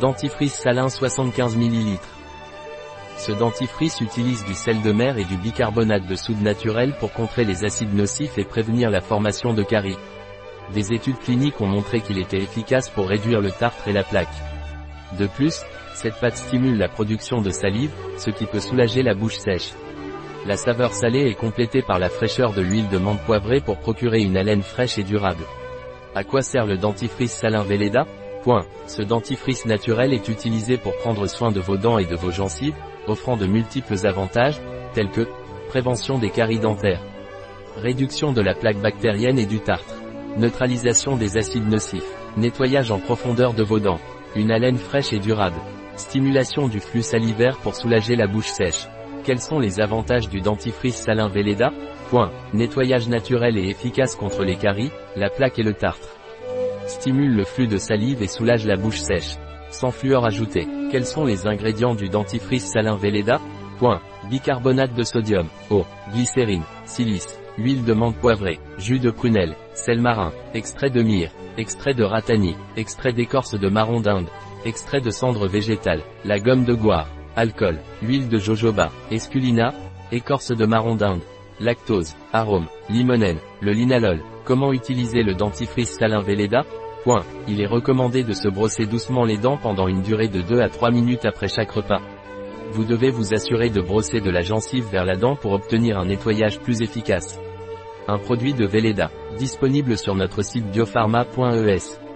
Dentifrice salin 75 ml. Ce dentifrice utilise du sel de mer et du bicarbonate de soude naturel pour contrer les acides nocifs et prévenir la formation de caries. Des études cliniques ont montré qu'il était efficace pour réduire le tartre et la plaque. De plus, cette pâte stimule la production de salive, ce qui peut soulager la bouche sèche. La saveur salée est complétée par la fraîcheur de l'huile de menthe poivrée pour procurer une haleine fraîche et durable. À quoi sert le dentifrice salin Velleda? Ce dentifrice naturel est utilisé pour prendre soin de vos dents et de vos gencives, offrant de multiples avantages, tels que prévention des caries dentaires, réduction de la plaque bactérienne et du tartre, neutralisation des acides nocifs, nettoyage en profondeur de vos dents, une haleine fraîche et durable, stimulation du flux salivaire pour soulager la bouche sèche. Quels sont les avantages du dentifrice salin Velleda? Nettoyage naturel et efficace contre les caries, la plaque et le tartre. Stimule le flux de salive et soulage la bouche sèche. Sans fluor ajouté. Quels sont les ingrédients du dentifrice salin Velleda Point. Bicarbonate de sodium, eau, glycérine, silice, huile de menthe poivrée, jus de prunelle, sel marin, extrait de myrrhe, extrait de ratani, extrait d'écorce de marron d'Inde, extrait de cendre végétale, la gomme de goire, alcool, huile de jojoba, esculina, écorce de marron d'Inde, lactose, arôme, limonène, le linalol. Comment utiliser le dentifrice salin Velleda. Il est recommandé de se brosser doucement les dents pendant une durée de 2 à 3 minutes après chaque repas. Vous devez vous assurer de brosser de la gencive vers la dent pour obtenir un nettoyage plus efficace. Un produit de Velleda, disponible sur notre site biopharma.es.